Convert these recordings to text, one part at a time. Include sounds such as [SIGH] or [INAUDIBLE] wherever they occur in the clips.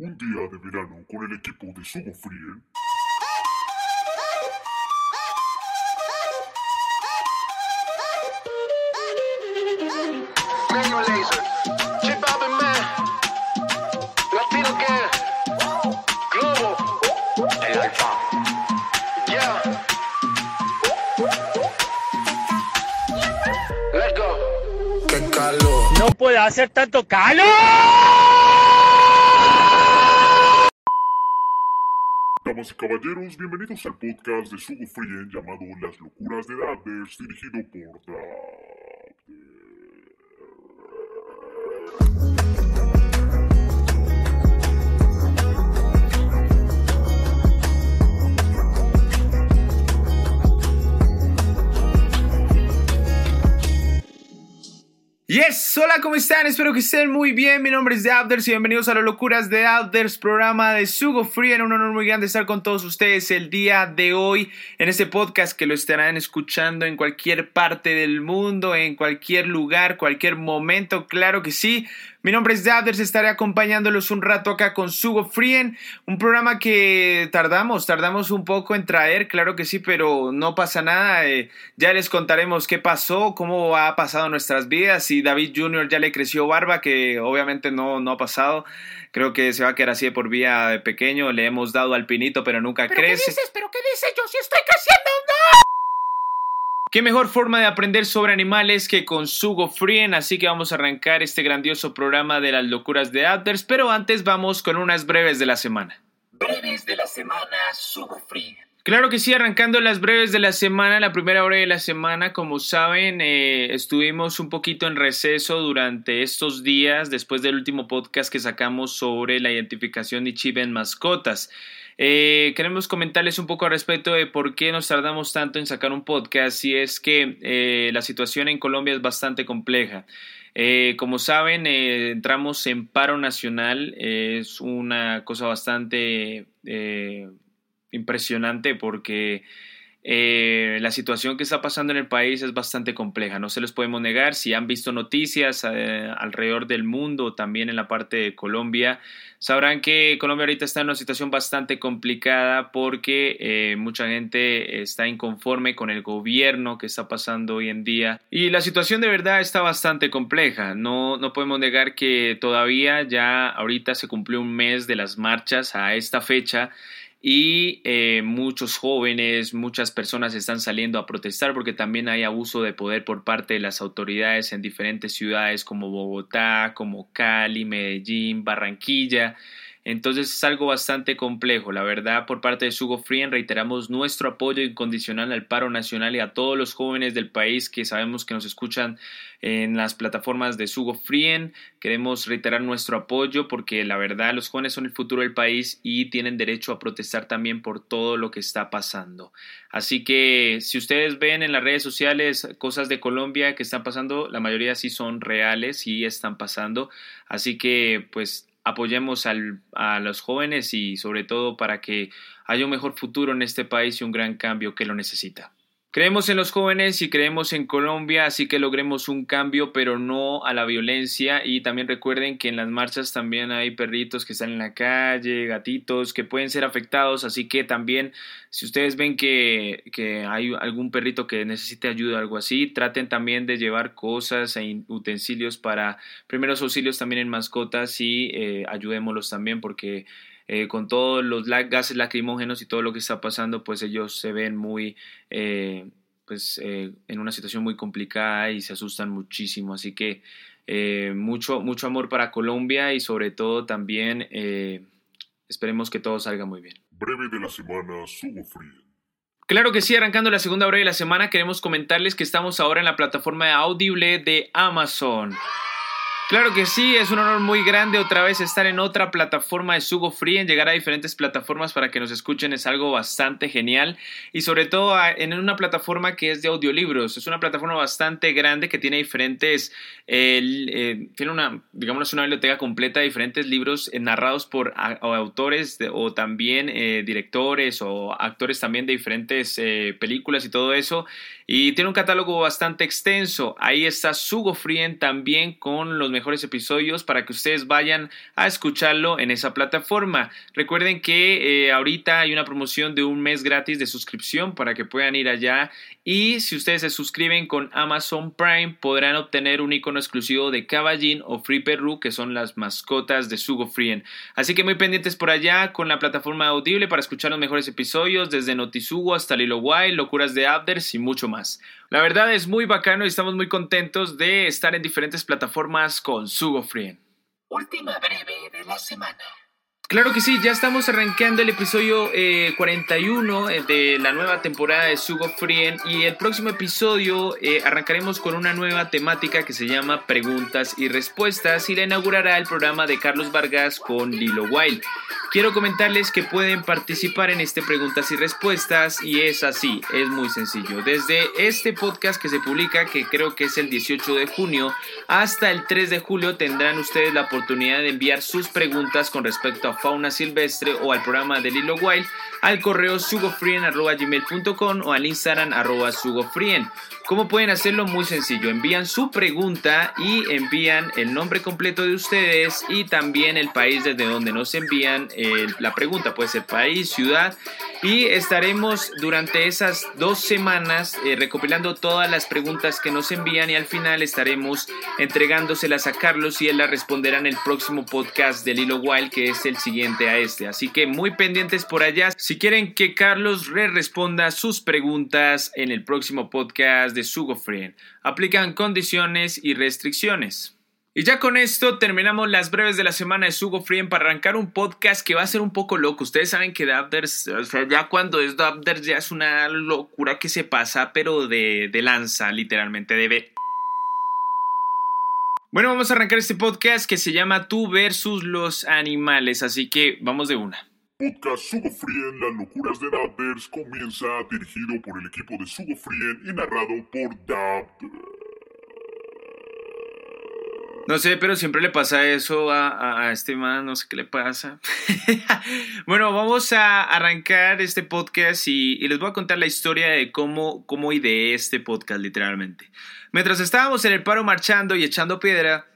Un día de verano con el equipo de Sugo Frien. Medio Laser, Chip Alvin Man, Latino Gang, Globo, El Alfa, Yeah. Let's go. No puede hacer tanto calor. Caballeros, bienvenidos al podcast de Sugo Frien llamado Las locuras de Dadders, dirigido por Dadders. Yes, hola, ¿cómo están? Espero que estén muy bien. Mi nombre es The Outders y bienvenidos a las locuras de Outders, programa de Sugo Free. Un honor muy grande estar con todos ustedes el día de hoy en este podcast que lo estarán escuchando en cualquier parte del mundo, en cualquier lugar, cualquier momento. Claro que sí. Mi nombre es Dabders, estaré acompañándolos un rato acá con Sugo Frien, un programa que tardamos, tardamos un poco en traer, claro que sí, pero no pasa nada, eh, ya les contaremos qué pasó, cómo ha pasado nuestras vidas, si David Jr. ya le creció barba, que obviamente no, no ha pasado, creo que se va a quedar así de por vía de pequeño, le hemos dado al pinito, pero nunca ¿Pero qué crece. dices? ¿Pero qué dices? Yo sí estoy creciendo. ¡No! ¿Qué mejor forma de aprender sobre animales que con Sugo Frien? Así que vamos a arrancar este grandioso programa de las locuras de Outers, pero antes vamos con unas breves de la semana. Breves de la semana, Sugo Free. Claro que sí, arrancando las breves de la semana, la primera breve de la semana, como saben, eh, estuvimos un poquito en receso durante estos días después del último podcast que sacamos sobre la identificación de chip en mascotas. Eh, queremos comentarles un poco al respecto de por qué nos tardamos tanto en sacar un podcast y es que eh, la situación en Colombia es bastante compleja. Eh, como saben, eh, entramos en paro nacional, es una cosa bastante impresionante porque eh, la situación que está pasando en el país es bastante compleja, no se los podemos negar. Si han visto noticias eh, alrededor del mundo, también en la parte de Colombia, sabrán que Colombia ahorita está en una situación bastante complicada porque eh, mucha gente está inconforme con el gobierno que está pasando hoy en día y la situación de verdad está bastante compleja. No, no podemos negar que todavía ya ahorita se cumplió un mes de las marchas a esta fecha y eh, muchos jóvenes, muchas personas están saliendo a protestar porque también hay abuso de poder por parte de las autoridades en diferentes ciudades como Bogotá, como Cali, Medellín, Barranquilla. Entonces es algo bastante complejo. La verdad, por parte de Sugo Frien reiteramos nuestro apoyo incondicional al paro nacional y a todos los jóvenes del país que sabemos que nos escuchan en las plataformas de Sugo Frien. Queremos reiterar nuestro apoyo porque la verdad los jóvenes son el futuro del país y tienen derecho a protestar también por todo lo que está pasando. Así que si ustedes ven en las redes sociales cosas de Colombia que están pasando, la mayoría sí son reales y están pasando. Así que pues apoyemos a los jóvenes y sobre todo para que haya un mejor futuro en este país y un gran cambio que lo necesita. Creemos en los jóvenes y creemos en Colombia, así que logremos un cambio, pero no a la violencia. Y también recuerden que en las marchas también hay perritos que están en la calle, gatitos que pueden ser afectados, así que también si ustedes ven que, que hay algún perrito que necesite ayuda o algo así, traten también de llevar cosas e utensilios para primeros auxilios también en mascotas y eh, ayudémoslos también porque eh, con todos los gases lacrimógenos y todo lo que está pasando, pues ellos se ven muy, eh, pues eh, en una situación muy complicada y se asustan muchísimo. Así que mucho, mucho amor para Colombia y sobre todo también esperemos que todo salga muy bien. Breve de la semana, Sugo Frien. Claro que sí, arrancando la segunda breve de la semana, queremos comentarles que estamos ahora en la plataforma de Audible de Amazon. Claro que sí, es un honor muy grande otra vez estar en otra plataforma de Sugo Free, en llegar a diferentes plataformas para que nos escuchen es algo bastante genial. Y sobre todo en una plataforma que es de audiolibros, es una plataforma bastante grande que tiene diferentes, eh, eh, tiene una, digamos, una biblioteca completa de diferentes libros eh, narrados por a, o autores o también eh, directores o actores también de diferentes películas y todo eso y tiene un catálogo bastante extenso, ahí está Sugo Free también con los mejores episodios para que ustedes vayan a escucharlo en esa plataforma. Recuerden que eh, ahorita hay una promoción de un mes gratis de suscripción para que puedan ir allá y si ustedes se suscriben con Amazon Prime podrán obtener un icono exclusivo de Caballín o Free Perru que son las mascotas de Sugo Frien. Así que muy pendientes por allá con la plataforma audible para escuchar los mejores episodios desde Notisugo hasta Lilo Wild, locuras de Abders y mucho más. La verdad es muy bacano y estamos muy contentos de estar en diferentes plataformas con Sugo Frien. Última breve de la semana. Claro que sí, ya estamos arrancando el episodio eh, 41 eh, de la nueva temporada de Sugo Frien y el próximo episodio eh, arrancaremos con una nueva temática que se llama Preguntas y Respuestas y la inaugurará el programa de Carlos Vargas con Lilo Wild. Quiero comentarles que pueden participar en este Preguntas y Respuestas y es así, es muy sencillo. Desde este podcast que se publica, que creo que es el 18 de junio, hasta el 3 de julio tendrán ustedes la oportunidad de enviar sus preguntas con respecto a fauna silvestre o al programa de Lilo Wild al correo sugofrien.gmail.com o al Instagram arroba sugofrien. ¿Cómo pueden hacerlo? Muy sencillo. Envían su pregunta y envían el nombre completo de ustedes y también el país desde donde nos envían eh, la pregunta. Puede ser país, ciudad. Y estaremos durante esas dos semanas eh, recopilando todas las preguntas que nos envían y al final estaremos entregándoselas a Carlos y él las responderá en el próximo podcast de Lilo Wild que es el a este. Así que muy pendientes por allá. Si quieren que Carlos re responda sus preguntas en el próximo podcast de Sugo Frien, aplican condiciones y restricciones. Y ya con esto terminamos las breves de la semana de Sugo Frien para arrancar un podcast que va a ser un poco loco. Ustedes saben que Dabders, o sea, ya cuando es Dabders ya es una locura que se pasa, pero de, de lanza, literalmente, de ver. Bueno, vamos a arrancar este podcast que se llama Tú versus los animales, así que vamos de una. Podcast Sugo Frien, las locuras de Dabders comienza dirigido por el equipo de Sugo Frien y narrado por Dabders. No sé, pero siempre le pasa eso a, a este man, no sé qué le pasa. [LAUGHS] bueno, vamos a arrancar este podcast y, y, les voy a contar la historia de cómo, cómo ideé este podcast, literalmente. Mientras estábamos en el paro marchando y echando piedra,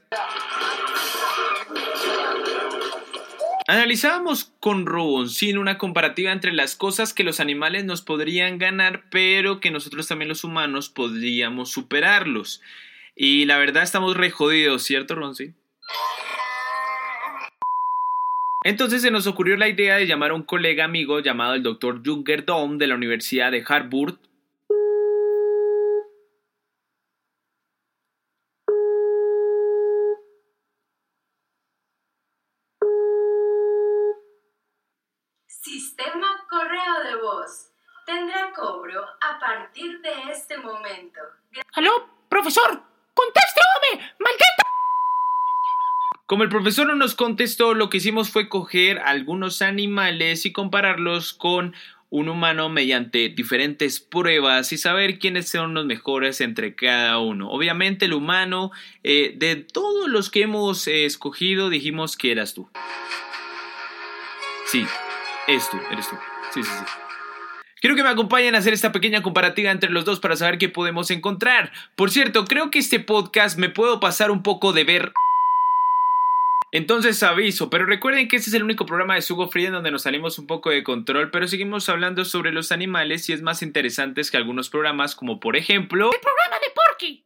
Analizábamos con Roboncín una comparativa entre las cosas que los animales nos podrían ganar, pero que nosotros también los humanos podríamos superarlos. Y la verdad estamos re jodidos, ¿cierto, Ronzi? Entonces se nos ocurrió la idea de llamar a un colega amigo llamado el Dr. Junker Dom de la Universidad de Harvard. Partir de este momento. ¿Aló, profesor? ¡Conteste, hombre! ¡Maldito! Como el profesor no nos contestó, lo que hicimos fue coger algunos animales y compararlos con un humano mediante diferentes pruebas y saber quiénes son los mejores entre cada uno. Obviamente el humano, eh, de todos los que hemos eh, escogido, dijimos que eras tú. Sí, es tú, eres tú. Sí, sí, sí. Quiero que me acompañen a hacer esta pequeña comparativa entre los dos para saber qué podemos encontrar. Por cierto, creo que este podcast me puedo pasar un poco de ver... Entonces aviso, pero recuerden que este es el único programa de Sugo Free en donde nos salimos un poco de control, pero seguimos hablando sobre los animales y es más interesantes que algunos programas como por ejemplo... ¡El programa de Porky!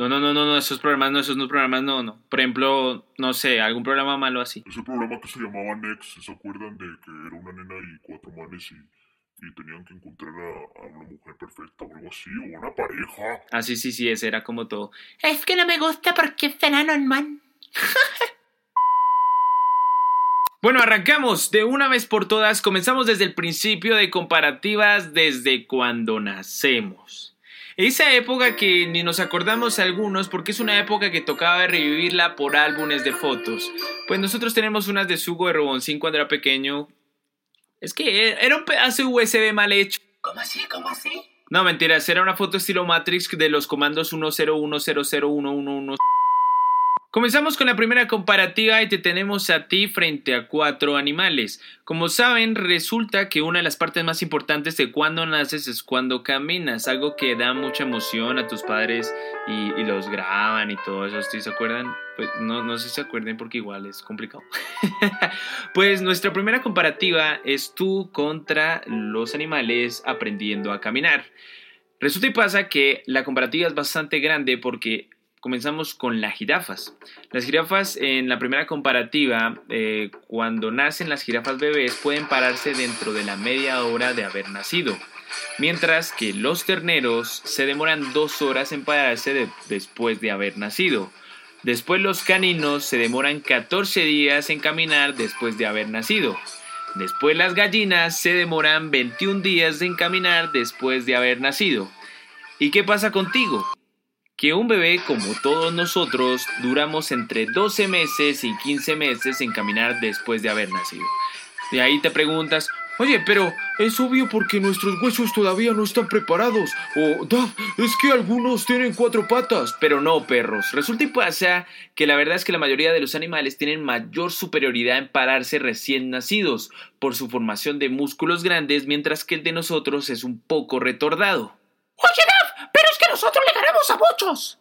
No, no, no, no, no, esos programas no, esos no programas no, no. Por ejemplo, no sé, algún programa malo así. Ese programa que se llamaba Next, ¿se acuerdan de que era una nena y cuatro manes y y tenían que encontrar a, a, una mujer perfecta o algo así, o una pareja. Ah, sí, sí, sí, ese era como todo. Es que no me gusta porque es enano, man. [LAUGHS] Bueno, arrancamos de una vez por todas. Comenzamos desde el principio de comparativas desde cuando nacemos. Esa época que ni nos acordamos algunos porque es una época que tocaba revivirla por álbumes de fotos. Pues nosotros tenemos unas de Sugo de Roboncín cuando era pequeño, es que era un pedazo USB mal hecho. ¿Cómo así? ¿Cómo así? No, mentiras, era una foto estilo Matrix de los comandos 10100111. Comenzamos con la primera comparativa y te tenemos a ti frente a cuatro animales. Como saben, resulta que una de las partes más importantes de cuando naces es cuando caminas, algo que da mucha emoción a tus padres y, los graban y todo eso, ¿sí se acuerdan? Pues no, no sé si se acuerden porque igual es complicado. [LAUGHS] pues nuestra primera comparativa es tú contra los animales aprendiendo a caminar. Resulta y pasa que la comparativa es bastante grande porque comenzamos con las jirafas. Las jirafas en la primera comparativa, eh, cuando nacen las jirafas bebés pueden pararse dentro de la media hora de haber nacido, mientras que los terneros se demoran dos horas en pararse después de haber nacido. Después los caninos se demoran 14 días en caminar después de haber nacido. Después las gallinas se demoran 21 días en caminar después de haber nacido. ¿Y qué pasa contigo? Que un bebé como todos nosotros duramos entre 12 meses y 15 meses en caminar después de haber nacido. De ahí te preguntas, oye, pero es obvio porque nuestros huesos todavía no están preparados. O, es que algunos tienen cuatro patas. Pero no, perros. Resulta y pasa que la verdad es que la mayoría de los animales tienen mayor superioridad en pararse recién nacidos por su formación de músculos grandes, mientras que el de nosotros es un poco retordado. Oye, nosotros le ganamos a muchos.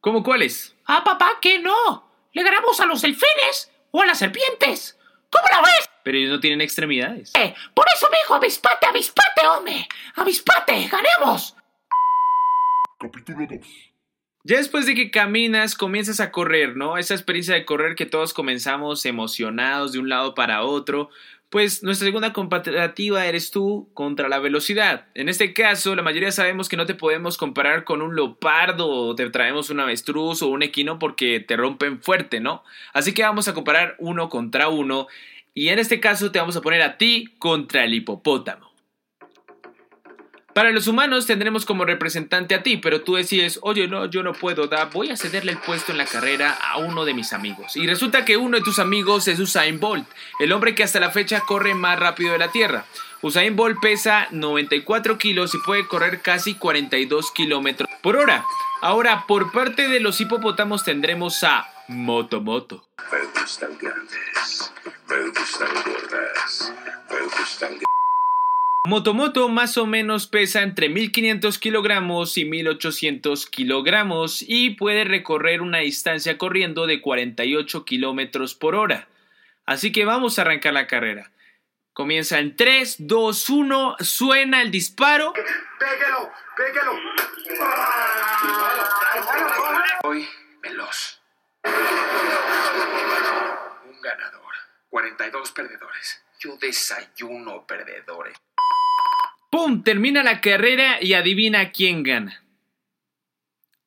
¿Cómo cuáles? Ah, papá, que no. Le ganamos a los delfines o a las serpientes. ¿Cómo la ves? Pero ellos no tienen extremidades. Eh, por eso me dijo avispate, avispate, hombre. Avispate, ganemos. Capítulo 2. Ya después de que caminas, comienzas a correr, ¿no? Esa experiencia de correr que todos comenzamos emocionados de un lado para otro, pues nuestra segunda comparativa eres tú contra la velocidad. En este caso, la mayoría sabemos que no te podemos comparar con un leopardo o te traemos un avestruz o un equino porque te rompen fuerte, ¿no? Así que vamos a comparar uno contra uno y en este caso te vamos a poner a ti contra el hipopótamo. Para los humanos tendremos como representante a ti, pero tú decides, oye, no, yo no puedo, da, voy a cederle el puesto en la carrera a uno de mis amigos. Y resulta que uno de tus amigos es Usain Bolt, el hombre que hasta la fecha corre más rápido de la Tierra. Usain Bolt pesa 94 kilos y puede correr casi 42 kilómetros por hora. Ahora, por parte de los hipopótamos tendremos a Motomoto. Me gustan grandes, me gustan gordas, me gustan Motomoto más o menos pesa entre 1500 kilogramos y 1800 kilogramos y puede recorrer una distancia corriendo de 48 kilómetros por hora. Así que vamos a arrancar la carrera. Comienza en 3, 2, 1, suena el disparo. Pégalo, pégalo. Hoy, veloz. Un ganador, 42 perdedores. Yo desayuno perdedores. ¡Pum! Termina la carrera y adivina quién gana.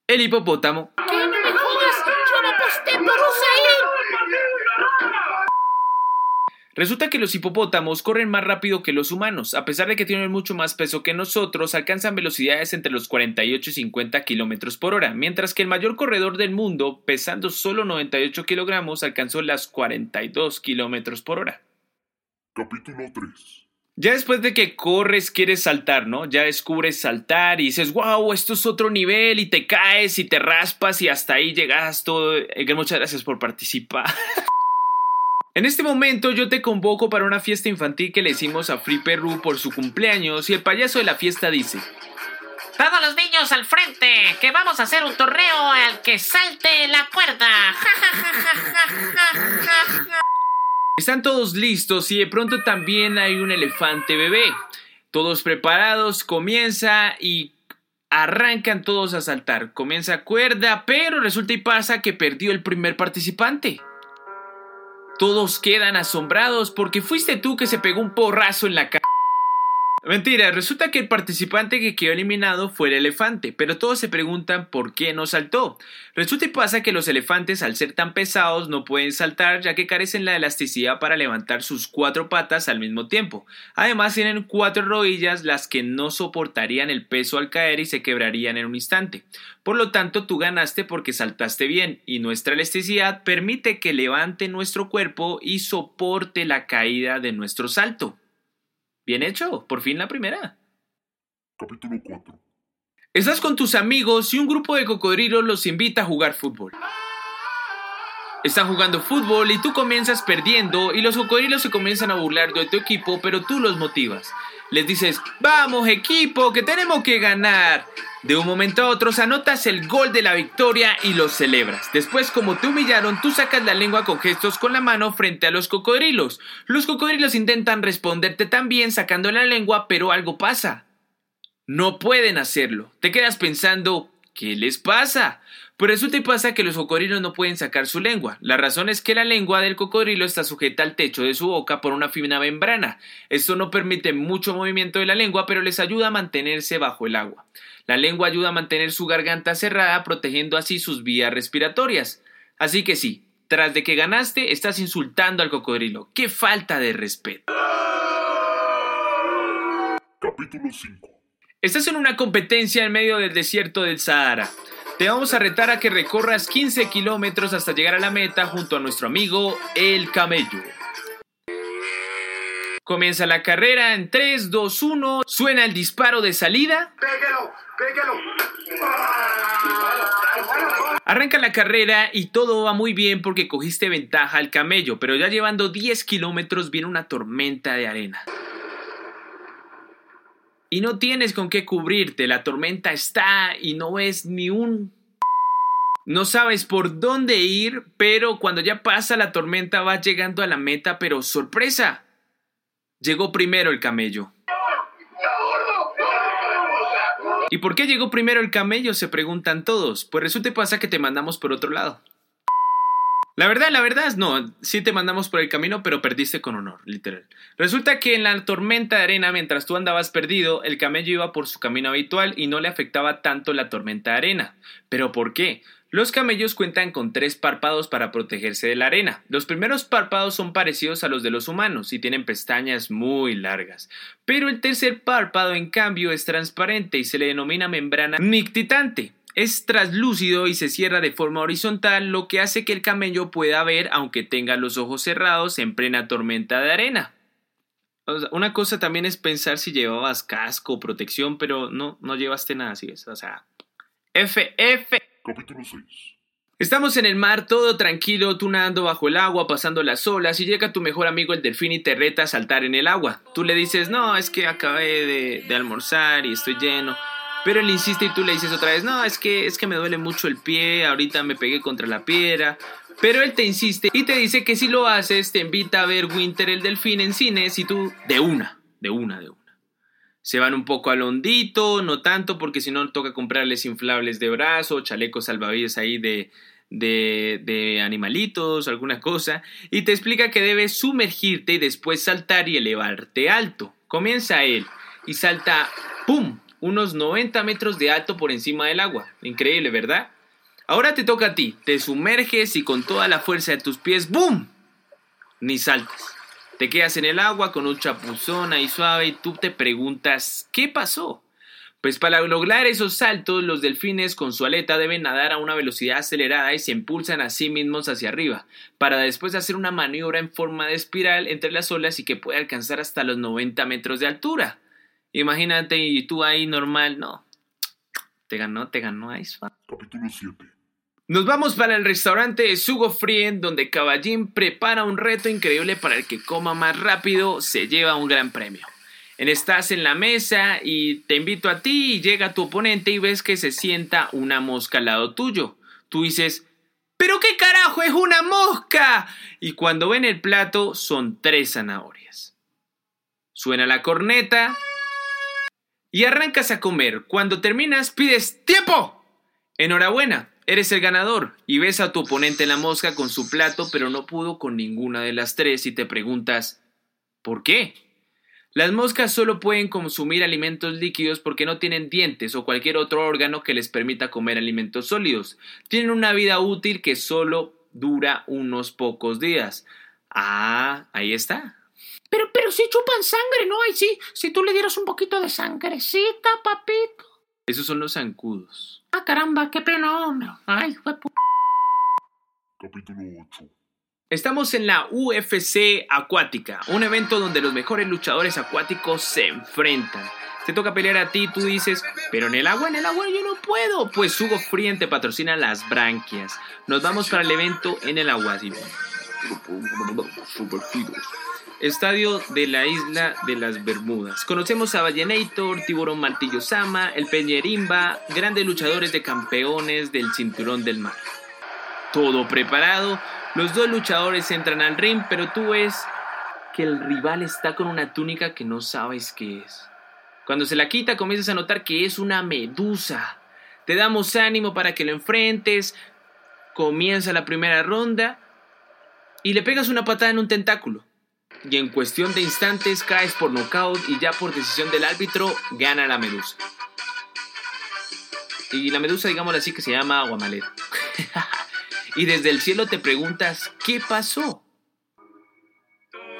El hipopótamo. ¡Que no me jodas! ¡Yo no aposté por Usain! Resulta que los hipopótamos corren más rápido que los humanos. A pesar de que tienen mucho más peso que nosotros, alcanzan velocidades entre los 48 y 50 kilómetros por hora, mientras que el mayor corredor del mundo, pesando solo 98 kilogramos, alcanzó las 42 kilómetros por hora. Capítulo 3. Ya después de que corres, quieres saltar, ¿no? Ya descubres saltar y dices, wow, esto es otro nivel y te caes y te raspas y hasta ahí llegas todo. Eh, Muchas gracias por participar. [LAUGHS] En este momento yo te convoco para una fiesta infantil que le hicimos a Free Perú por su cumpleaños y el payaso de la fiesta dice, Todos los niños al frente, que vamos a hacer un torneo al que salte la cuerda. [LAUGHS] Están todos listos y de pronto también hay un elefante bebé. Todos preparados, comienza y arrancan todos a saltar. Comienza cuerda, pero resulta y pasa que perdió el primer participante. Todos quedan asombrados porque fuiste tú que se pegó un porrazo en la cara. Mentira, resulta que el participante que quedó eliminado fue el elefante, pero todos se preguntan por qué no saltó. Resulta y pasa que los elefantes al ser tan pesados no pueden saltar ya que carecen la elasticidad para levantar sus cuatro patas al mismo tiempo. Además tienen cuatro rodillas las que no soportarían el peso al caer y se quebrarían en un instante. Por lo tanto tú ganaste porque saltaste bien y nuestra elasticidad permite que levante nuestro cuerpo y soporte la caída de nuestro salto. Bien hecho, por fin la primera. Capítulo 4. Estás con tus amigos y un grupo de cocodrilos los invita a jugar fútbol. Están jugando fútbol y tú comienzas perdiendo y los cocodrilos se comienzan a burlar de tu equipo, pero tú los motivas. Les dices, vamos equipo, que tenemos que ganar. De un momento a otro anotas el gol de la victoria y lo celebras. Después, como te humillaron, tú sacas la lengua con gestos con la mano frente a los cocodrilos. Los cocodrilos intentan responderte también sacando la lengua, pero algo pasa. No pueden hacerlo. Te quedas pensando, ¿qué les pasa? Por eso te pasa que los cocodrilos no pueden sacar su lengua. La razón es que la lengua del cocodrilo está sujeta al techo de su boca por una fina membrana. Esto no permite mucho movimiento de la lengua, pero les ayuda a mantenerse bajo el agua. La lengua ayuda a mantener su garganta cerrada, protegiendo así sus vías respiratorias. Así que sí, tras de que ganaste, estás insultando al cocodrilo. ¡Qué falta de respeto! Capítulo 5. Estás en una competencia en medio del desierto del Sahara. Te vamos a retar a que recorras 15 kilómetros hasta llegar a la meta junto a nuestro amigo el camello. Comienza la carrera en 3, 2, 1. Suena el disparo de salida. Péguelo, péguelo. Arranca la carrera y todo va muy bien porque cogiste ventaja al camello, pero ya llevando 10 kilómetros viene una tormenta de arena. Y no tienes con qué cubrirte, la tormenta está y no ves ni un... No sabes por dónde ir, pero cuando ya pasa la tormenta vas llegando a la meta, pero sorpresa. Llegó primero el camello. ¿Y por qué llegó primero el camello? Se preguntan todos. Pues resulta y pasa que te mandamos por otro lado. La verdad, la verdad, no, sí te mandamos por el camino, pero perdiste con honor, literal. Resulta que en la tormenta de arena, mientras tú andabas perdido, el camello iba por su camino habitual y no le afectaba tanto la tormenta de arena. ¿Pero por qué? Los camellos cuentan con tres párpados para protegerse de la arena. Los primeros párpados son parecidos a los de los humanos y tienen pestañas muy largas. Pero el tercer párpado, en cambio, es transparente y se le denomina membrana nictitante. Es traslúcido y se cierra de forma horizontal, lo que hace que el camello pueda ver aunque tenga los ojos cerrados en plena tormenta de arena. una cosa también es pensar si llevabas casco o protección, pero no, no llevaste nada así. O sea, F, F. Capítulo 6. Estamos en el mar, todo tranquilo, tú nadando bajo el agua, pasando las olas, y llega tu mejor amigo el delfín y te reta a saltar en el agua. Tú le dices, no, es que acabé de, de almorzar y estoy lleno. Pero él insiste y tú le dices otra vez, no, es que, es que me duele mucho el pie, ahorita me pegué contra la piedra. Pero él te insiste y te dice que si lo haces te invita a ver Winter el Delfín en cines y tú de una, de una, de una. Se van un poco al hondito, no tanto porque si no toca comprarles inflables de brazo, chalecos salvavidas ahí de, de, de animalitos, alguna cosa, y te explica que debes sumergirte y después saltar y elevarte alto. Comienza él y salta, ¡pum!, unos 90 metros de alto por encima del agua. Increíble, ¿verdad? Ahora te toca a ti. Te sumerges y con toda la fuerza de tus pies, ¡boom! Ni saltas. Te quedas en el agua con un chapuzón ahí suave y tú te preguntas, ¿qué pasó? Pues para lograr esos saltos, los delfines con su aleta deben nadar a una velocidad acelerada y se impulsan a sí mismos hacia arriba, para después hacer una maniobra en forma de espiral entre las olas y que puede alcanzar hasta los 90 metros de altura. Imagínate y tú ahí normal, no. Te ganó, te ganó Ice Capítulo 7. Nos vamos para el restaurante Sugo Frien, donde Caballín prepara un reto increíble para el que coma más rápido se lleva un gran premio. Estás en la mesa y te invito a ti y llega tu oponente y ves que se sienta una mosca al lado tuyo. Tú dices, ¿pero qué carajo es una mosca? Y cuando ven el plato son tres zanahorias. Suena la corneta y arrancas a comer. Cuando terminas pides ¡Tiempo! Enhorabuena, eres el ganador y ves a tu oponente en la mosca con su plato pero no pudo con ninguna de las tres y te preguntas ¿por qué? Las moscas solo pueden consumir alimentos líquidos porque no tienen dientes o cualquier otro órgano que les permita comer alimentos sólidos. Tienen una vida útil que solo dura unos pocos días. Ah, ahí está. Pero, pero si chupan sangre, ¿no? Ay, sí, si tú le dieras un poquito de sangrecita, papito. Esos son los zancudos. Ah, caramba, qué pena, hombre. Ay, fue pu... Capítulo 8. Estamos en la UFC Acuática, un evento donde los mejores luchadores acuáticos se enfrentan. Te toca pelear a ti, tú dices, pero en el agua, en el agua yo no puedo. Pues Hugo Frien te patrocina las branquias. Nos vamos para el evento en el agua. Estadio de la isla de las Bermudas. Conocemos a Ballenator, Tiburón Martillo Sama, el Peñerimba, grandes luchadores de campeones del cinturón del mar. Todo preparado, los dos luchadores entran al ring, pero tú ves que el rival está con una túnica que no sabes qué es. Cuando se la quita comienzas a notar que es una medusa. Te damos ánimo para que lo enfrentes. Comienza la primera ronda y le pegas una patada en un tentáculo. Y en cuestión de instantes caes por nocaut y ya por decisión del árbitro gana la medusa. Y la medusa, digamos así, que se llama Aguamalera. [LAUGHS] y desde el cielo te preguntas, ¿qué pasó?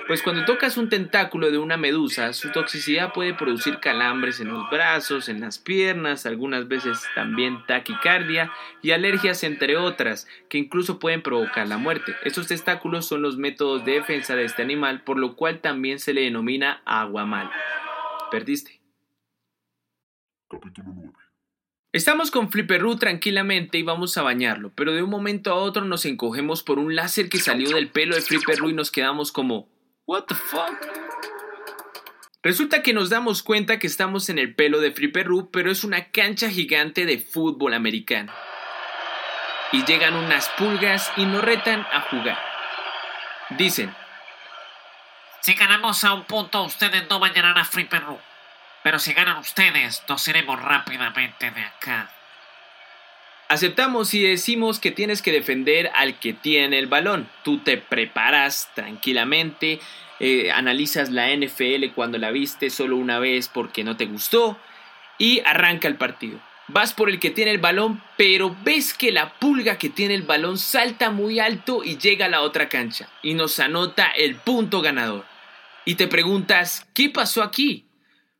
Pues cuando tocas un tentáculo de una medusa, su toxicidad puede producir calambres en los brazos, en las piernas, algunas veces también taquicardia y alergias entre otras, que incluso pueden provocar la muerte. Estos tentáculos son los métodos de defensa de este animal, por lo cual también se le denomina aguamal. Perdiste. Capítulo 9. Estamos con Flipperoo tranquilamente y vamos a bañarlo, pero de un momento a otro nos encogemos por un láser que salió del pelo de Flipperoo y nos quedamos como What the fuck? Resulta que nos damos cuenta que estamos en el pelo de Flipperoo, pero es una cancha gigante de fútbol americano. Y llegan unas pulgas y nos retan a jugar. Dicen, Si ganamos a un punto, ustedes no bañarán a Free Perú. Pero si ganan ustedes, nos iremos rápidamente de acá. Aceptamos y decimos que tienes que defender al que tiene el balón. Tú te preparas tranquilamente, eh, analizas la NFL cuando la viste solo una vez porque no te gustó y arranca el partido. Vas por el que tiene el balón, pero ves que la pulga que tiene el balón salta muy alto y llega a la otra cancha y nos anota el punto ganador. Y te preguntas, ¿qué pasó aquí?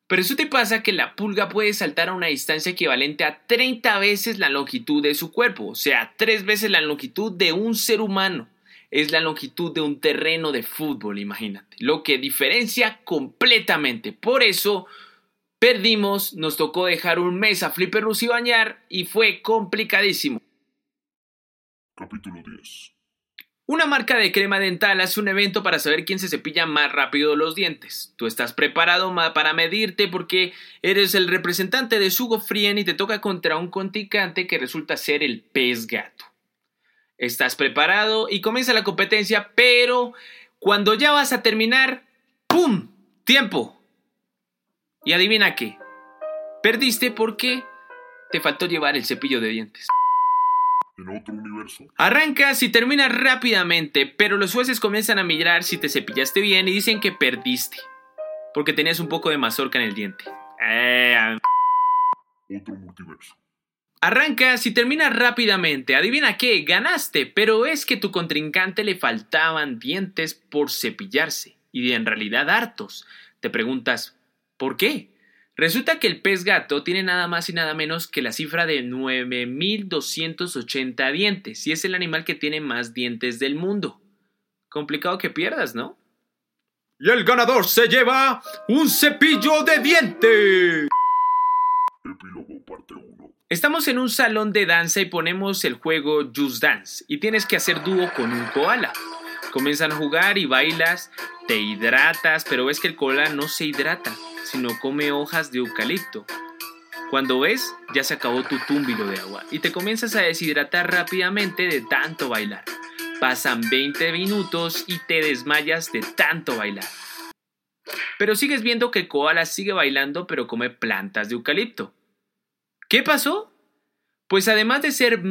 Pero eso te pasa que la pulga puede saltar a una distancia equivalente a 30 veces la longitud de su cuerpo, o sea, tres veces la longitud de un ser humano. Es la longitud de un terreno de fútbol, imagínate. Lo que diferencia completamente. Por eso perdimos, nos tocó dejar un mes a Flipper y bañar y fue complicadísimo. Capítulo 10. Una marca de crema dental hace un evento para saber quién se cepilla más rápido los dientes. Tú estás preparado para medirte porque eres el representante de Sugo Frien y te toca contra un contrincante que resulta ser el pez gato. Estás preparado y comienza la competencia, pero cuando ya vas a terminar, ¡pum! ¡Tiempo! Y adivina qué. Perdiste porque te faltó llevar el cepillo de dientes. En otro universo. Arrancas y terminas rápidamente, pero los jueces comienzan a mirar si te cepillaste bien y dicen que perdiste. Porque tenías un poco de mazorca en el diente. Eh, Otro multiverso. Arrancas y terminas rápidamente. Adivina qué, ganaste, pero es que tu contrincante le faltaban dientes por cepillarse, y en realidad hartos. Te preguntas, ¿por qué? Resulta que el pez gato tiene nada más y nada menos que la cifra de 9.280 dientes, y es el animal que tiene más dientes del mundo. Complicado que pierdas, ¿no? Y el ganador se lleva un cepillo de dientes. Epílogo parte 1. Estamos en un salón de danza y ponemos el juego Just Dance y tienes que hacer dúo con un koala. Comienzan a jugar y bailas, te hidratas, pero ves que el koala no se hidrata, sino come hojas de eucalipto. Cuando ves, ya se acabó tu túmbilo de agua y te comienzas a deshidratar rápidamente de tanto bailar. Pasan 20 minutos y te desmayas de tanto bailar. Pero sigues viendo que koala sigue bailando pero come plantas de eucalipto. ¿Qué pasó? Pues además de ser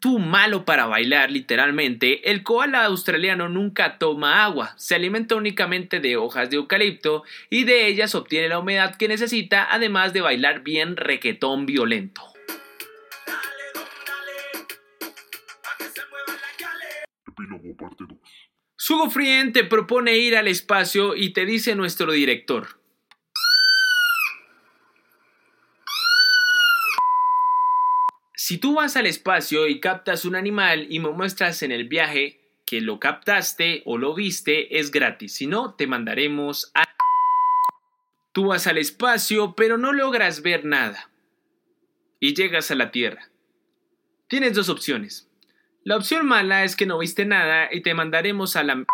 tú malo para bailar literalmente, el koala australiano nunca toma agua, se alimenta únicamente de hojas de eucalipto y de ellas obtiene la humedad que necesita además de bailar bien requetón violento. Epílogo parte 2. Sugo Frien te propone ir al espacio y te dice nuestro director. Si tú vas al espacio y captas un animal y me muestras en el viaje que lo captaste o lo viste es gratis, si no, te mandaremos a... Tú vas al espacio, pero no logras ver nada. Y llegas a la Tierra. Tienes dos opciones. La opción mala es que no viste nada y te mandaremos a la...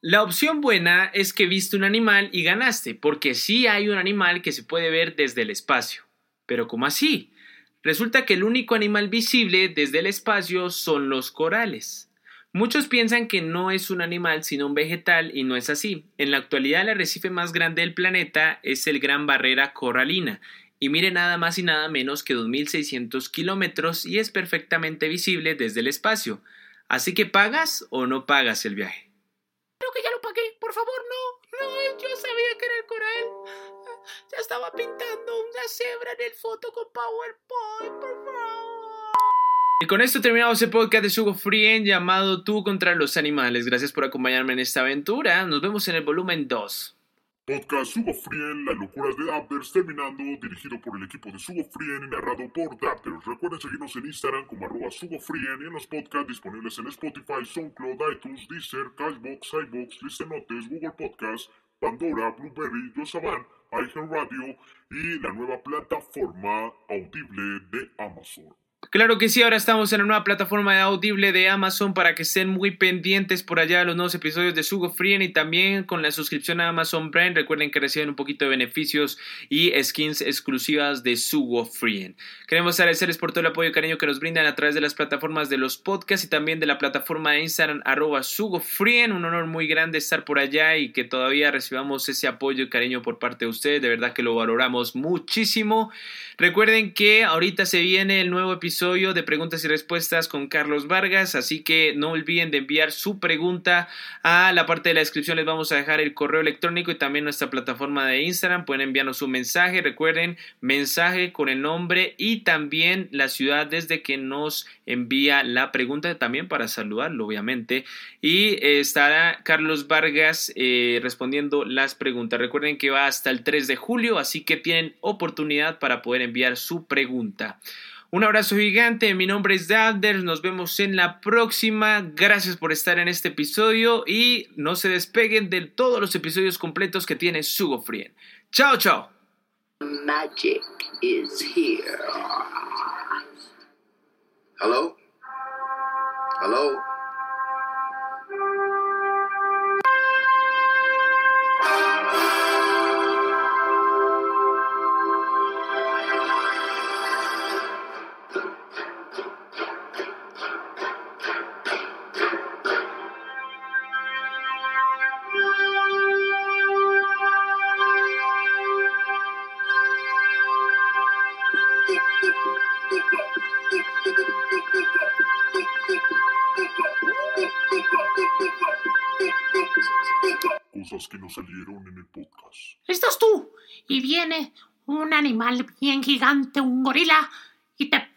La opción buena es que viste un animal y ganaste, porque sí hay un animal que se puede ver desde el espacio. Pero ¿cómo así? Resulta que el único animal visible desde el espacio son los corales. Muchos piensan que no es un animal sino un vegetal y no es así. En la actualidad el arrecife más grande del planeta es el Gran Barrera Coralina y mire nada más y nada menos que 2.600 kilómetros y es perfectamente visible desde el espacio. Así que pagas o no pagas el viaje. Creo que ya lo pagué. Por favor, no. No, yo sabía que era el coral. Ya estaba pintando una cebra en el foto con PowerPoint, por favor. Y con esto terminamos el podcast de Sugo Frien llamado Tú contra los animales. Gracias por acompañarme en esta aventura. Nos vemos en el volumen 2. Podcast Sugo Frien, las locuras de Dapters, terminando, dirigido por el equipo de Sugo Frien y narrado por Dapters. Recuerden seguirnos en Instagram como arroba Sugo Frien y en los podcasts disponibles en Spotify, SoundCloud, iTunes, Deezer, Cashbox, iBox, Listenotes, Google Podcasts, Pandora, Blueberry, Yosaban, iHeartRadio y la nueva plataforma audible de Amazon. Claro que sí, ahora estamos en la nueva plataforma de audible de Amazon para que estén muy pendientes por allá de los nuevos episodios de Sugo Frien y también con la suscripción a Amazon Prime. Recuerden que reciben un poquito de beneficios y skins exclusivas de Sugo Frien. Queremos agradecerles por todo el apoyo y cariño que nos brindan a través de las plataformas de los podcasts y también de la plataforma de Instagram arroba Sugo Frien. Un honor muy grande estar por allá y que todavía recibamos ese apoyo y cariño por parte de ustedes. De verdad que lo valoramos muchísimo. Recuerden que ahorita se viene el nuevo episodio de preguntas y respuestas con Carlos Vargas, así que no olviden de enviar su pregunta a la parte de la descripción. Les vamos a dejar el correo electrónico y también nuestra plataforma de Instagram. Pueden enviarnos un mensaje. Recuerden, mensaje con el nombre y también la ciudad desde que nos envía la pregunta, también para saludarlo, obviamente. Y eh, estará Carlos Vargas eh, respondiendo las preguntas. Recuerden que va hasta el 3 de julio, así que tienen oportunidad para poder enviar su pregunta. Un abrazo gigante, mi nombre es Dander, nos vemos en la próxima, gracias por estar en este episodio y no se despeguen de todos los episodios completos que tiene Sugo Frien. Chao, chao. Magic is here. Hello? Hello? Animal bien gigante, un gorila, y te